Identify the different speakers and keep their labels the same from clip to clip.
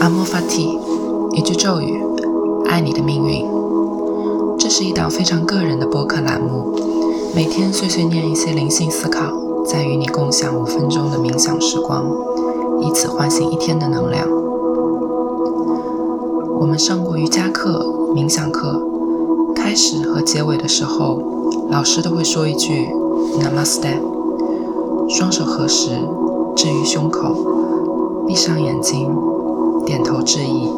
Speaker 1: 阿莫法提，一句咒语，爱你的命运。这是一档非常个人的播客栏目，每天碎碎念一些灵性思考，再与你共享五分钟的冥想时光，以此唤醒一天的能量。我们上过瑜伽课、冥想课，开始和结尾的时候，老师都会说一句 Namaste，双手合十置于胸口，闭上眼睛，点头致意。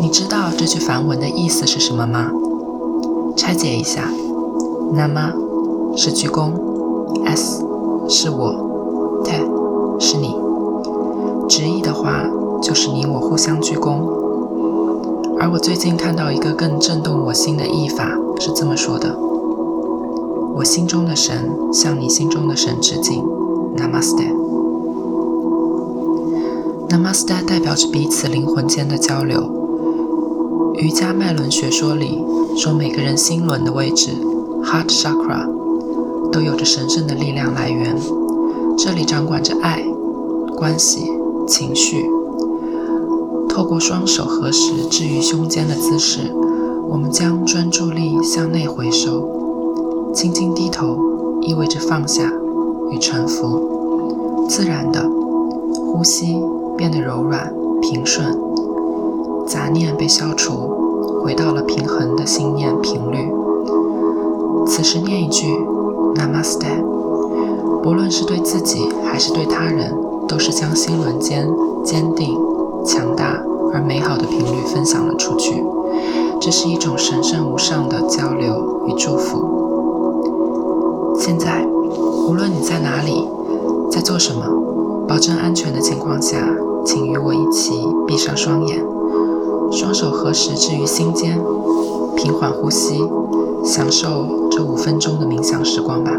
Speaker 1: 你知道这句梵文的意思是什么吗？拆解一下，Nama 是鞠躬，S 是我，Te 是你。直译的话就是你我互相鞠躬。而我最近看到一个更震动我心的译法，是这么说的：我心中的神向你心中的神致敬，Namaste。Namaste 代表着彼此灵魂间的交流。瑜伽脉轮学说里说，每个人心轮的位置 （Heart Chakra） 都有着神圣的力量来源，这里掌管着爱、关系、情绪。透过双手合十置于胸间的姿势，我们将专注力向内回收。轻轻低头意味着放下与臣服，自然的呼吸变得柔软平顺，杂念被消除，回到了平衡的心念频率。此时念一句 Namaste，不论是对自己还是对他人，都是将心轮间坚定。强大而美好的频率分享了出去，这是一种神圣无上的交流与祝福。现在，无论你在哪里，在做什么，保证安全的情况下，请与我一起闭上双眼，双手合十置于心间，平缓呼吸，享受这五分钟的冥想时光吧。